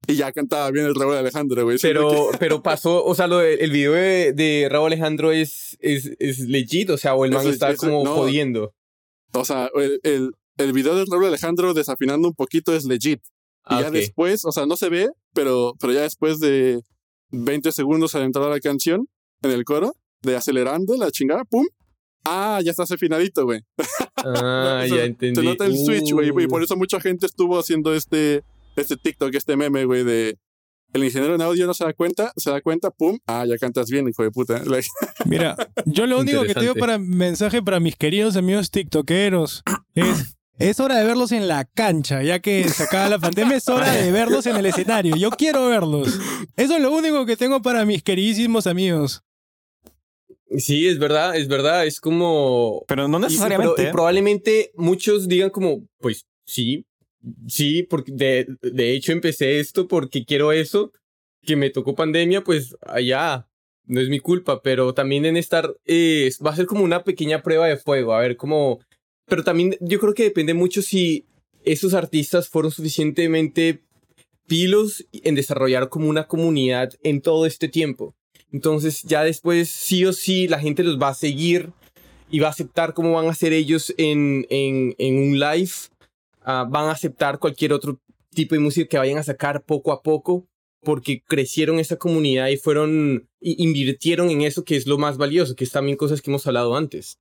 Y ya cantaba bien el Raúl Alejandro, güey. Pero, pero pasó, o sea, lo de- el video de, de Raúl Alejandro es, es, es legit, o sea, o el man está es- como no. jodiendo. O sea, el, el, el video de Raúl Alejandro desafinando un poquito es legit. Y Ah, ya ok. después, o sea, no se ve, pero, pero ya después de 20 segundos al entrar a la canción, en el coro, de acelerando la chingada, pum. Ah, ya estás afinadito, güey. Ah, O sea, ya entendí. Se nota el switch, güey. Y por Uh. eso mucha gente estuvo haciendo este, este TikTok, este meme, güey, de. El ingeniero en audio no se da cuenta, se da cuenta, pum. Ah, ya cantas bien, hijo de puta. Mira, yo lo único que tengo para mensaje para mis queridos amigos tiktokeros es es hora de verlos en la cancha, ya que se acaba la pandemia, es hora de verlos en el escenario. Yo quiero verlos. Eso es lo único que tengo para mis queridísimos amigos. Sí, es verdad, es verdad. Es como. Pero no y necesariamente. y ¿eh? probablemente muchos digan como, pues sí, sí, porque de, de hecho empecé esto porque quiero eso, que me tocó pandemia, pues allá, no es mi culpa, pero también en estar, eh, va a ser como una pequeña prueba de fuego, a ver cómo, pero también yo creo que depende mucho si esos artistas fueron suficientemente pilos en desarrollar como una comunidad en todo este tiempo. Entonces ya después sí o sí la gente los va a seguir y va a aceptar cómo van a ser ellos en, en, en un live. Ah, van a aceptar cualquier otro tipo de música que vayan a sacar poco a poco porque crecieron esa comunidad y fueron y invirtieron en eso que es lo más valioso, que es también cosas que hemos hablado antes.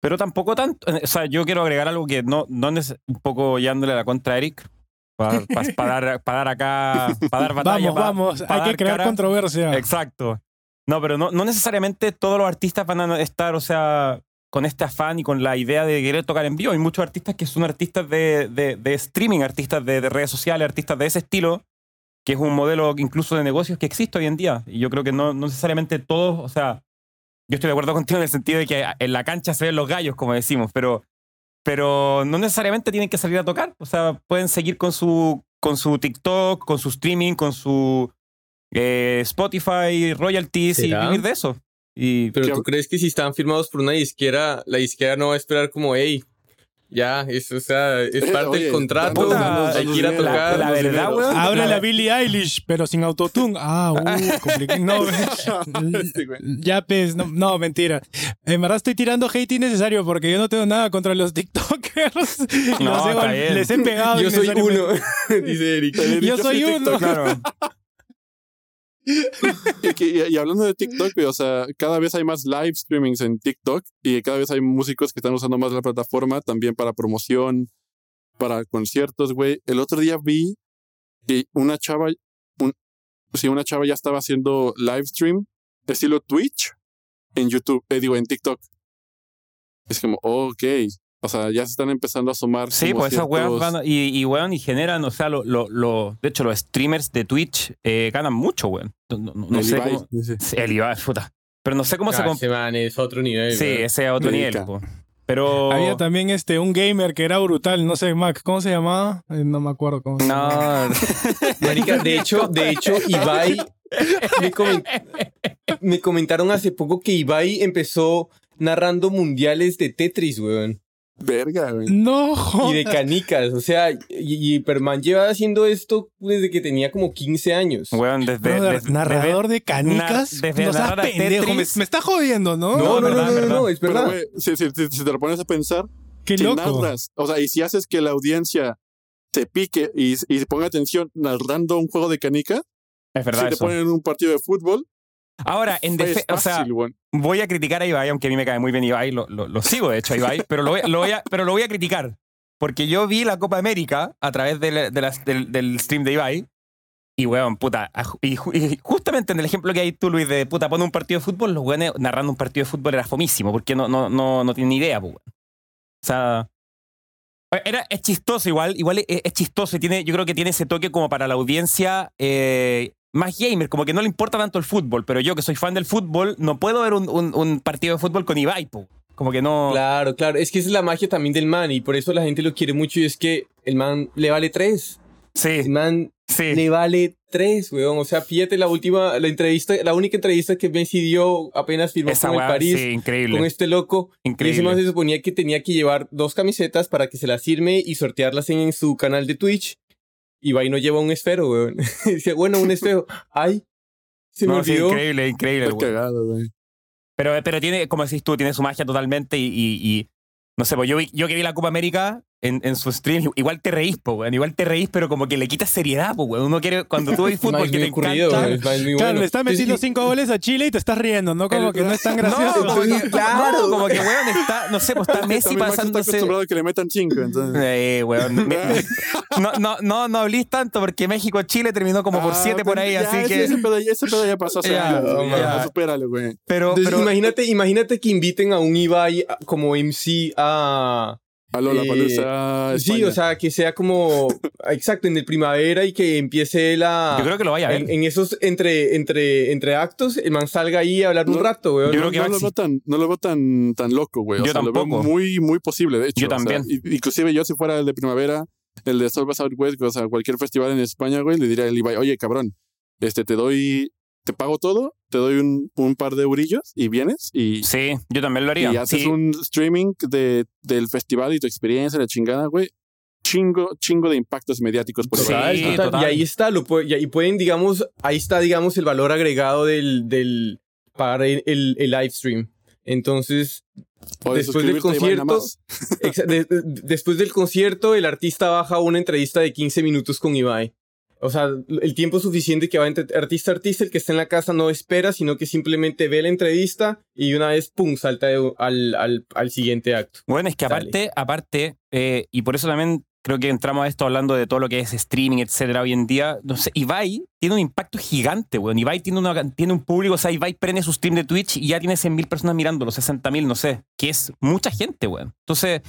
Pero tampoco tanto. O sea, yo quiero agregar algo que no, no es un poco llevándole la contra a Eric. Para, dar, pa dar acá, para dar batalla. Vamos, vamos, hay que crear cara. controversia. Exacto. No, pero no, no necesariamente todos los artistas van a estar, o sea, con este afán y con la idea de querer tocar en vivo. Hay muchos artistas que son artistas de, de, de streaming, artistas de, de redes sociales, artistas de ese estilo, que es un modelo incluso de negocios que existe hoy en día. Y yo creo que no, no necesariamente todos, o sea, yo estoy de acuerdo contigo en el sentido de que en la cancha se ven los gallos, como decimos, pero, pero no necesariamente tienen que salir a tocar. O sea, pueden seguir con su, con su TikTok, con su streaming, con su eh, Spotify, royalties y vivir de eso. Y Pero ¿Qué tú crees que si están firmados por una disquera, la disquera no va a esperar como, hey, ya, eso, o sea, es parte Oye, del contrato, puta, hay que ir a tocar. la danos verdad, weón. Abre la- la Billie Eilish, pero sin autotune. Ah, uh, complicado. No, güey. ya pues, no, no, mentira. En verdad estoy tirando hate innecesario porque yo no tengo nada contra los TikTokers. No, Los he les he pegado. Yo soy uno, dice Eric. Yo soy uno. TikTok. claro. Y, hablando de TikTok, o sea, cada vez hay más live streamings en TikTok y cada vez hay músicos que están usando más la plataforma también para promoción, para conciertos, güey. El otro día vi que una chava, sí, una chava ya estaba haciendo live stream estilo Twitch en YouTube, eh, digo, en TikTok. Es como, ok, o sea, ya se están empezando a sumar. Sí, pues esas weas ciertos- van y, y weón, y generan, o sea, lo, lo, lo- de hecho, los streamers de Twitch eh, ganan mucho, weón. No, no- no el sé Ibai, cómo. Sí, El Ibai, puta. Pero no sé cómo se. Ah, man es otro nivel. Sí, weón. ese es otro nivel. Po. Pero. Había también este, un gamer que era brutal, no sé, Mac, ¿cómo se llamaba? Eh, no me acuerdo cómo se llamaba. No. Marica, de hecho, de hecho, Ibai me comentaron hace poco que Ibai empezó narrando mundiales de Tetris, weón. Verga, güey. No, Y de canicas, o sea, y, y Perman lleva haciendo esto desde que tenía como 15 años. Weón, desde. Narrador de canicas. Nar- desde no seas pendejo, me, está jodiendo, ¿no? No, no, no, verdad, no, no, verdad. no, es Pero, verdad. güey, si, si- si- si te lo pones a pensar, Qué si loco. narras, o sea, y si haces que la audiencia te pique y, y se ponga atención narrando un juego de canica, Es verdad. si te ponen un partido de fútbol, Ahora, en es defe- o sea. Voy a criticar a Ibai, aunque a mí me cae muy bien Ibai, lo, lo- sigo de hecho a pero lo, voy, a, pero lo voy a criticar. Porque yo vi la Copa América a través del, del stream de Ibai. Y weón, puta, y, ju- y justamente en el ejemplo que hay tú, Luis, de puta, pone un partido de fútbol, los weones narrando un partido de fútbol era fomísimo, porque no, no, no, no tienen ni idea, weón. O sea, era, es chistoso igual, igual es, es chistoso y tiene, yo creo que tiene ese toque como para la audiencia eh, más gamer, como que no le importa tanto el fútbol, pero yo que soy fan del fútbol, no puedo ver un, un- un partido de fútbol con Ibai, po. como que no... Claro, claro. Es que esa es la magia también del man y por eso la gente lo quiere mucho y es que el man le vale tres. El Sí, man sí. le vale tres, weón. O sea, fíjate la última, la entrevista, la única entrevista que Messi dio apenas firmó Esa con el París. sí, increíble. Con este loco. Y ese man increíble. se suponía que tenía que llevar dos camisetas para que se las firme y sortearlas en, en su canal de Twitch. Y va y no lleva un esfero, weón. Dice, bueno, un esfero. Ay, se me No, sí, olvidó. increíble, increíble. Está weón. cagado, güey. Pero, pero tiene, como decís tú, tiene su magia totalmente y, y, y, No sé, pues yo, vi- yo que vi la Copa América en, en su stream, igual te reís, po, weón. Igual te reís, pero como que le quitas seriedad, po, weón. Uno quiere, cuando tú ves fútbol, que te encanta. es Claro, bueno. le está metiendo cinco goles a Chile y te estás riendo, ¿no? Como El- que no es tan No, gracioso. como que, Claro. no, como que, weón, está, no sé, pues está Messi Max está pasándose. acostumbrado a que le metan cinco, entonces. Eh, weón. me- no, no, no, no hablís tanto porque México-Chile terminó como por Ah, siete por ahí, ya, así ese, que. Ese pedo, ese pedo ya pasó hace Ya, años, güey, ya. supéralo, güey. Pero, entonces, pero imagínate, imagínate que inviten a un Ibai como MC a... A Eh, Palusa, Sí, o sea, que sea como... exacto, en el primavera y que empiece la... yo creo que lo vaya a ver. En, en esos entre, entre, entre actos, el man salga ahí a hablar un No, rato, weón. yo ¿no? creo que no, va a lo veo tan, no lo veo tan, tan loco, güey. O Yo sea, lo veo tampoco. muy, muy posible, de hecho. Yo o sea, también. y- inclusive yo, si fuera el de primavera, el de South by Southwest, o sea, cualquier festival en España, güey, le diría al Ibai, oye, cabrón, este, te doy, te pago todo, te doy un, un par de eurillos y vienes y, Sí, yo también lo haría. y haces Sí, un streaming de, del festival y tu experiencia, la chingada, güey. Chingo, chingo de impactos mediáticos por Sí, Total, ahí. total. total. Y ahí está, lo y ahí pueden, digamos, ahí está, digamos, el valor agregado del, del para el, el, el live stream. Entonces, O de después del concierto- de- de- después del concierto, el artista baja una entrevista de 15 minutos con Ibai. O sea, el tiempo suficiente que va entre artista a artista, el que está en la casa no espera, sino que simplemente ve la entrevista y una vez, pum, salta de- al, al, al siguiente acto. Bueno, es que Dale. aparte, aparte, eh, y por eso también creo que entramos a esto hablando de todo lo que es streaming, etcétera, hoy en día. No sé, Ibai tiene un impacto gigante, weón. Ibai tiene, una, tiene un público, o sea, Ibai prende su stream de Twitch y ya tiene 100.000 personas mirándolo, 60.000, no sé, que es mucha gente, weón. Entonces,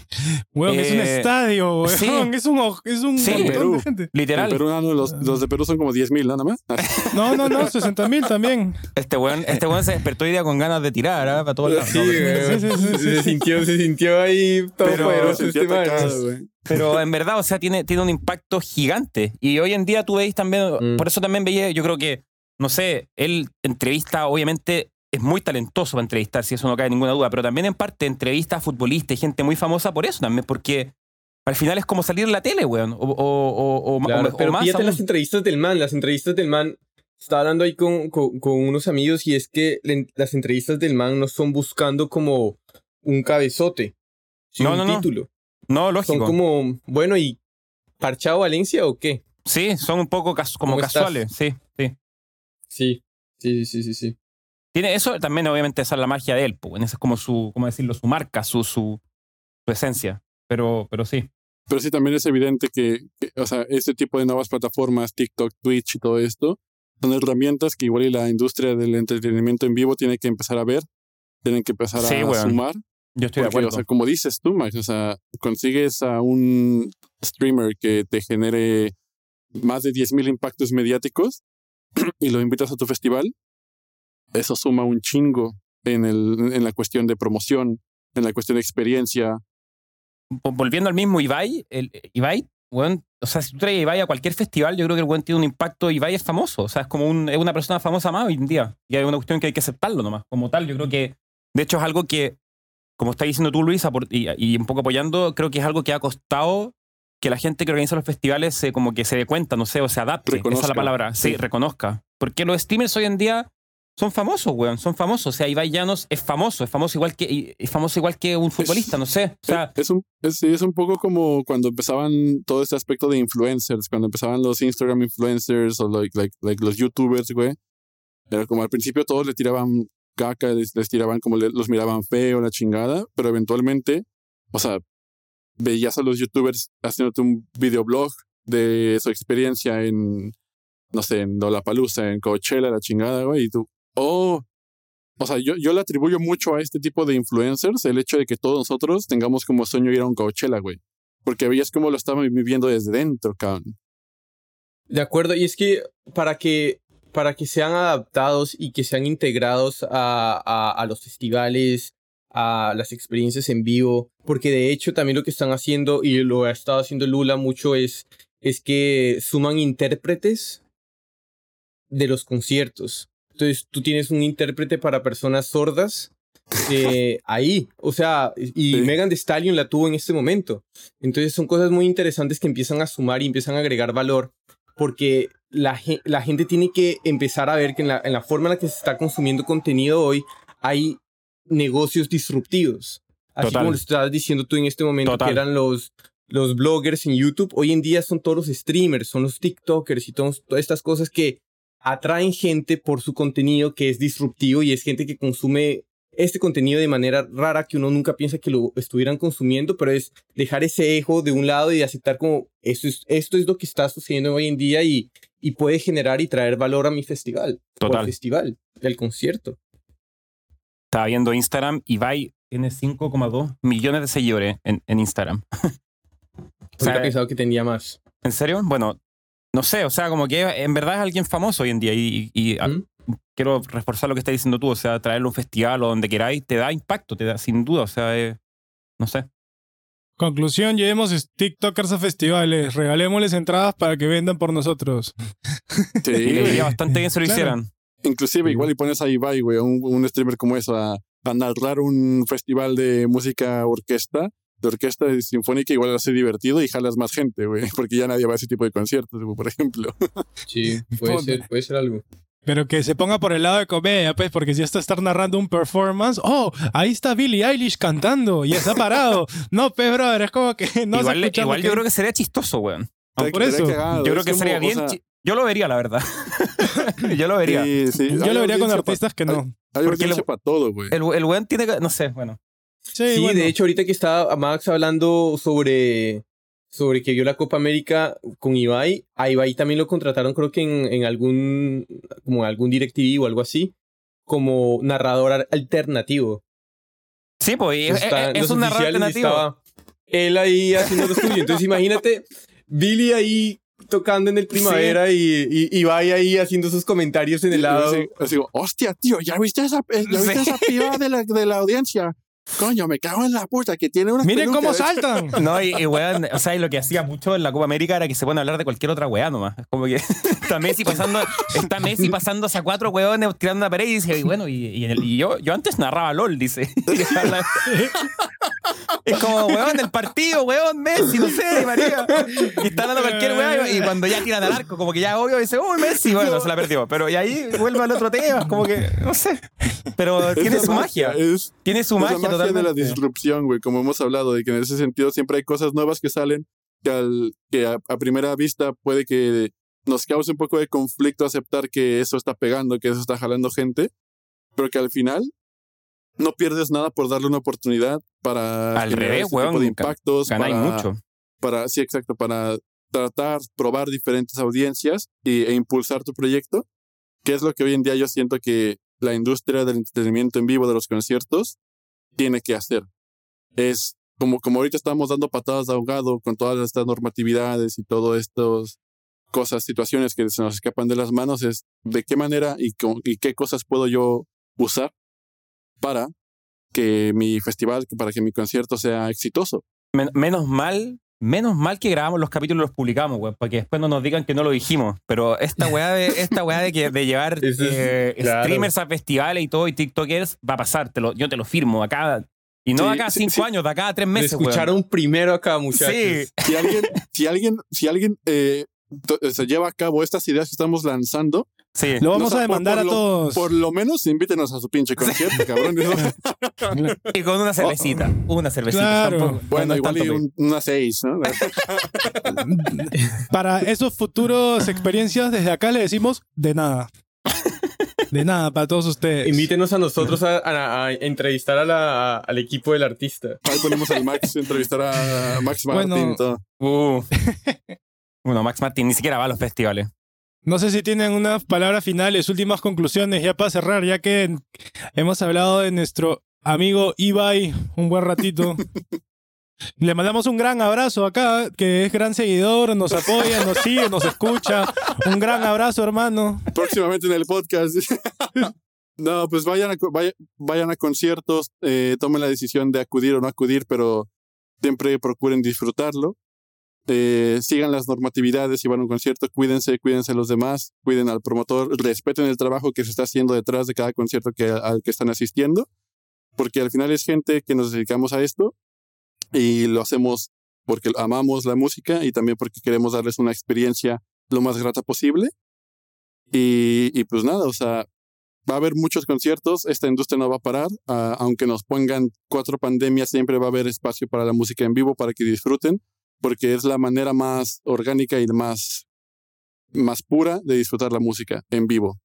Weón, es un Eh, estadio, weón. sí. Es un, es un Sí. montón Perú. de gente. En literal, Perú, ah, no, los, los de Perú son como 10.000, nada más. No, no, no, 60 mil también. este weón, este weón se despertó hoy día con ganas de tirar, ¿ah? Para todos lados. Sí, No, sí, sí, sí, se, sí. sintió, se sintió ahí todo Pero poderoso Se este. Pero en verdad, o sea, tiene, tiene un impacto gigante. Y hoy en día tú veis también, Mm. por eso también veía, yo creo que, no sé, él entrevista, obviamente es muy talentoso para entrevistar, si eso no cabe ninguna duda, pero también en parte entrevista a futbolistas y gente muy famosa por eso también, porque al final es como salir en la tele, weón. O, o, o, Claro, o- pero más fíjate aún. las entrevistas del man, las entrevistas del man. Estaba hablando ahí con, con, con unos amigos y es que le- las entrevistas del man no son buscando como un cabezote, sino No, un no, no. título. No, Son lógico. como, bueno, ¿y parchado Valencia o qué? Sí, son un poco cas- como casuales, sí, sí. Sí, sí, sí, sí, sí. Tiene eso también, obviamente, esa es la magia de él, pues, esa es como su, ¿cómo decirlo? Su marca, su, su, su esencia. Pero, pero sí. Pero sí, también es evidente que, que, o sea, este tipo de nuevas plataformas, TikTok, Twitch y todo esto, son herramientas que igual y la industria del entretenimiento en vivo tiene que empezar a ver, tienen que empezar Sí, a weón. sumar. Yo estoy de Porque, acuerdo. o sea, como dices tú, Max, o sea, consigues a un streamer que te genere más de 10.000 impactos mediáticos y lo invitas a tu festival, eso suma un chingo en, el, en la cuestión de promoción, en la cuestión de experiencia. Vo- volviendo al mismo Ibai, el, Ibai, weón, o sea, si tú traes a Ibai a cualquier festival, yo creo que el weón tiene un impacto. Ibai es famoso, o sea, es como un, es una persona famosa más hoy en día. Y hay una cuestión que hay que aceptarlo nomás. Como tal, yo creo que, de hecho, es algo que, como estás diciendo tú, Luis, apor- y, y un poco apoyando, creo que es algo que ha costado que la gente que organiza los festivales se, como que se dé cuenta, no sé, o se adapte. Esa es Reconozca. la palabra. Sí, Sí. reconozca. Porque los streamers hoy en día son famosos, weón, son famosos. O sea, Ibai Llanos es famoso, es famoso igual que, es famoso igual que un futbolista, no sé. O sea, es, es un, es, es un poco como cuando empezaban todo este aspecto de influencers, cuando empezaban los Instagram influencers o like, like, like los YouTubers, güey. Era como al principio todos le tiraban caca, les, les tiraban como le- los miraban feo, la chingada, pero eventualmente, o sea, veías a los YouTubers haciéndote un videoblog de su experiencia en, no sé, en Lollapalooza, en Coachella, la chingada, güey, y tú, oh, o sea, yo, yo le atribuyo mucho a este tipo de influencers el hecho de que todos nosotros tengamos como sueño ir a un Coachella, güey. Porque veías cómo lo estaban viviendo desde dentro, cabrón. De acuerdo, y es que para que, para que sean adaptados y que sean integrados a, a los festivales, a las experiencias en vivo, porque de hecho también lo que están haciendo, y lo ha estado haciendo Lula mucho, es, es que suman intérpretes de los conciertos. Entonces tú tienes un intérprete para personas sordas eh, ahí, o sea, y Sí. Megan Thee Stallion la tuvo en este momento. Entonces son cosas muy interesantes que empiezan a sumar y empiezan a agregar valor porque la, la gente tiene que empezar a ver que en la, en la forma en la que se está consumiendo contenido hoy hay negocios disruptivos. Así Total. como lo estabas diciendo tú en este momento, Total. que eran los, los bloggers en YouTube, hoy en día son todos los streamers, son los TikTokers y todos- todas estas cosas que atraen gente por su contenido que es disruptivo y es gente que consume este contenido de manera rara que uno nunca piensa que lo estuvieran consumiendo, pero es dejar ese ejo de un lado y aceptar como esto es, esto es lo que está sucediendo hoy en día y, y puede generar y traer valor a mi festival. O Total. al festival, del concierto. Estaba viendo Instagram y Ibai tiene 5,2 millones de seguidores en, en Instagram. O sea, pensado que tenía más. ¿En serio? Bueno, no sé, o sea, como que en verdad es alguien famoso hoy en día y, y- y, ah, ¿Mm? quiero reforzar lo que estás diciendo tú, o sea, traerlo a un festival o donde queráis, te da impacto, te da sin duda, o sea, eh, no sé. Conclusión, llevemos TikTokers a festivales, regalémosles entradas para que vendan por nosotros. Sí, Y le güey. iría bastante bien si lo Claro. hicieran. Inclusive igual y pones a Ibai, güey, un, un streamer como eso, a, a narrar un festival de música orquesta, de orquesta sinfónica, igual hace divertido y jalas más gente, güey, porque ya nadie va a ese tipo de conciertos, güey, por ejemplo. Sí, puede ser, puede ser algo. Pero que se ponga por el lado de comedia, pues, porque si esto estar narrando un performance, oh, ahí está Billie Eilish cantando y está parado. no, pues, brother, es como que no se igual escucha lo igual yo creo que sería chistoso, weón. Por eso. cagado, Yo creo que sería o bien. sea, Yo lo vería, la verdad. yo lo vería. sí, sí. Yo Hay lo vería con pa- artistas que no. Hay Porque audiencia lo- para todo, güey. El, el weón tiene que. No sé, bueno. Sí, Sí, bueno. de hecho, ahorita que estaba Max hablando sobre, sobre que vio la Copa América con Ibai, a Ibai también lo contrataron, creo que en, en algún, como en algún DirecTV o algo así, como narrador al- alternativo. Sí, pues es, Están es- es los un narrador alternativo. estaba él ahí haciendo lo suyo. Entonces, imagínate Billy ahí tocando en el primavera y, y Ibai ahí haciendo sus comentarios en el lado. Así, hostia, tío, ¿ya viste esa, eh, ¿ya viste Sí. esa piba de la, de la audiencia? Coño, me cago en la puta, que tiene una Miren cómo saltan. No, y, y weón, o sea, y lo que hacía mucho en la Copa América era que se pone a hablar de cualquier otra weá nomás. Como que está Messi pasando, está Messi pasándose a cuatro weones tirando una pared y dice, y bueno, y, y el- y yo, yo antes narraba LOL, dice. Es como, weón, el partido, weón, Messi, no sé, María. Y está hablando cualquier weá y cuando ya tiran al arco, como que ya obvio dice, oh, Messi, bueno, se la perdió. Pero y ahí vuelve al otro tema, como que, no sé. Pero tiene su magia. Es, Tiene su magia, magia de la totalmente. disrupción, güey, como hemos hablado, de que en ese sentido siempre hay cosas nuevas que salen que, al, que a, a primera vista puede que nos cause un poco de conflicto aceptar que eso está pegando, que eso está jalando gente, pero que al final no pierdes nada por darle una oportunidad para Al revés, este tipo de impactos, Ganáis para, mucho. para, sí, exacto, para tratar, probar diferentes audiencias y, e impulsar tu proyecto, que es lo que hoy en día yo siento que la industria del entretenimiento en vivo de los conciertos tiene que hacer. Es como, como ahorita estamos dando patadas de ahogado con todas estas normatividades y todas estas cosas, situaciones que se nos escapan de las manos, es de qué manera y, con- y qué cosas puedo yo usar para que mi festival, para que mi concierto sea exitoso. Men- menos mal, menos mal que grabamos los capítulos y los publicamos, güey, para que después no nos digan que no lo dijimos. Pero esta weá de, esta weá de, que, de llevar es- eh, claro. streamers a festivales y todo y TikTokers va a pasar, te lo, yo te lo firmo acá. Y no Sí, acá sí, cinco sí. años, de acá a tres Me meses, weón. escucharon primero acá, muchachos. Sí. Si alguien, si alguien, si alguien eh, to- se lleva a cabo estas ideas que estamos lanzando, Sí. Lo vamos O sea, a demandar por a lo- todos. por lo menos invítenos a su pinche concierto, cabrón. Y con una cervecita. Una cervecita. Claro. tampoco- Bueno, no igual y un- una seis, ¿no? Para esos futuros experiencias, desde acá le decimos de nada. De nada para todos ustedes. Invítenos a nosotros a, a- a entrevistar a la- al equipo del artista. Ahí ponemos al Max, entrevistar a Max Martin Bueno. y todo. Uh. bueno, Max Martin ni siquiera va a los festivales. No sé si tienen unas palabras finales, últimas conclusiones, ya para cerrar, ya que hemos hablado de nuestro amigo Ibai un buen ratito. Le mandamos un gran abrazo acá, que es gran seguidor, nos apoya, nos sigue, nos escucha. Un gran abrazo, hermano. Próximamente en el podcast. no, pues vayan a, vayan conciertos, eh, tomen la decisión de acudir o no acudir, pero siempre procuren disfrutarlo. Sigan las normatividades si van a un concierto, cuídense, cuídense los demás, cuiden al promotor, respeten el trabajo que se está haciendo detrás de cada concierto que, al que están asistiendo, porque al final es gente que nos dedicamos a esto y lo hacemos porque amamos la música y también porque queremos darles una experiencia lo más grata posible. Y, y pues nada, o sea, va a haber muchos conciertos, esta industria no va a parar, ah, aunque nos pongan cuatro pandemias, siempre va a haber espacio para la música en vivo para que disfruten, porque es la manera más orgánica y más, más pura de disfrutar la música en vivo.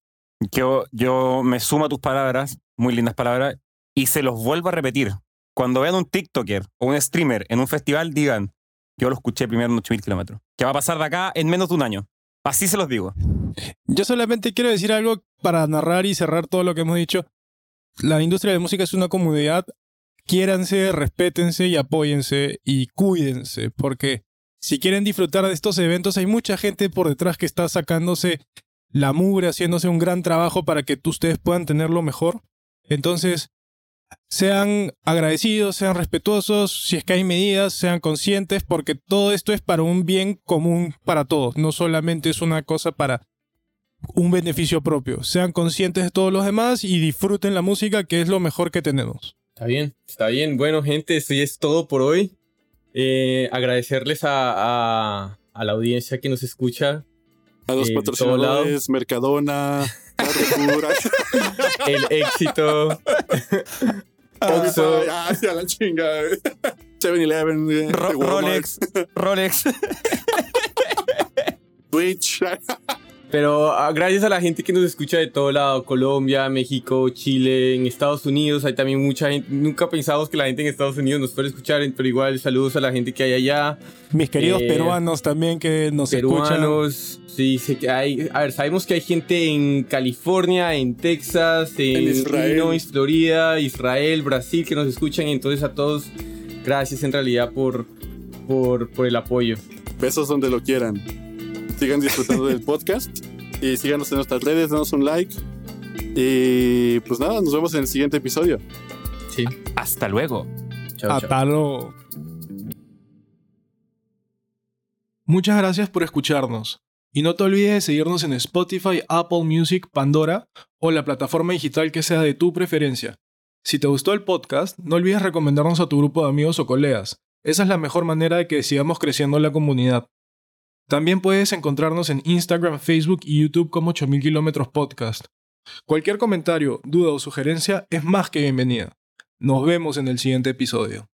Yo, yo me sumo a tus palabras, muy lindas palabras, y se los vuelvo a repetir. Cuando vean un TikToker o un streamer en un festival, digan, yo lo escuché primero en 8000 kilómetros. Que va a pasar de acá en menos de un año. Así se los digo. Yo solamente quiero decir algo para narrar y cerrar todo lo que hemos dicho. La industria de la música es una comunidad. Quiéranse, respétense y apóyense y cuídense, porque si quieren disfrutar de estos eventos, hay mucha gente por detrás que está sacándose la mugre, haciéndose un gran trabajo para que ustedes puedan tenerlo mejor. Entonces, sean agradecidos, sean respetuosos, si es que hay medidas, sean conscientes, porque todo esto es para un bien común para todos, no solamente es una cosa para un beneficio propio. Sean conscientes de todos los demás y disfruten la música, que es lo mejor que tenemos. Está bien, está bien. Bueno, gente, esto ya es todo por hoy. Eh, agradecerles a, a, a, la audiencia que nos escucha. A los eh, patrocinadores, Mercadona, Carrefour, El éxito. Oxxo. Ah, sí, a la chinga. 7-Eleven, eh, Ro- Walmart, Rolex, Rolex. Twitch. Pero ah, gracias a la gente que nos escucha de todo lado, Colombia, México, Chile, en Estados Unidos, hay también mucha gente, nunca pensamos que la gente en Estados Unidos nos puede escuchar, pero igual saludos a la gente que hay allá, Mis queridos Eh, peruanos también que nos escuchan. peruanos, sí, sé que hay, a ver, sabemos que hay gente en California, en Texas, en, En Israel. Illinois, Florida, Israel, Brasil, que nos escuchan, entonces a todos, gracias en realidad por, por, por el apoyo. Besos donde lo quieran. Sigan disfrutando del podcast y síganos en nuestras redes, danos un like. Y pues nada, nos vemos en el siguiente episodio. Sí, Hasta luego. chao. Hasta luego. Muchas gracias por escucharnos. Y no te olvides de seguirnos en Spotify, Apple Music, Pandora o la plataforma digital que sea de tu preferencia. Si te gustó el podcast, no olvides recomendarnos a tu grupo de amigos o colegas. Esa es la mejor manera de que sigamos creciendo la comunidad. También puedes encontrarnos en Instagram, Facebook y YouTube como 8000 kilómetros podcast. Cualquier comentario, duda o sugerencia es más que bienvenida. Nos vemos en el siguiente episodio.